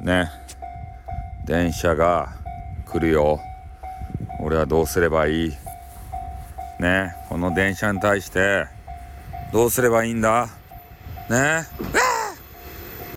ね。電車が来るよ。俺はどうすればいい？ね。この電車に対してどうすればいいんだ？ね。う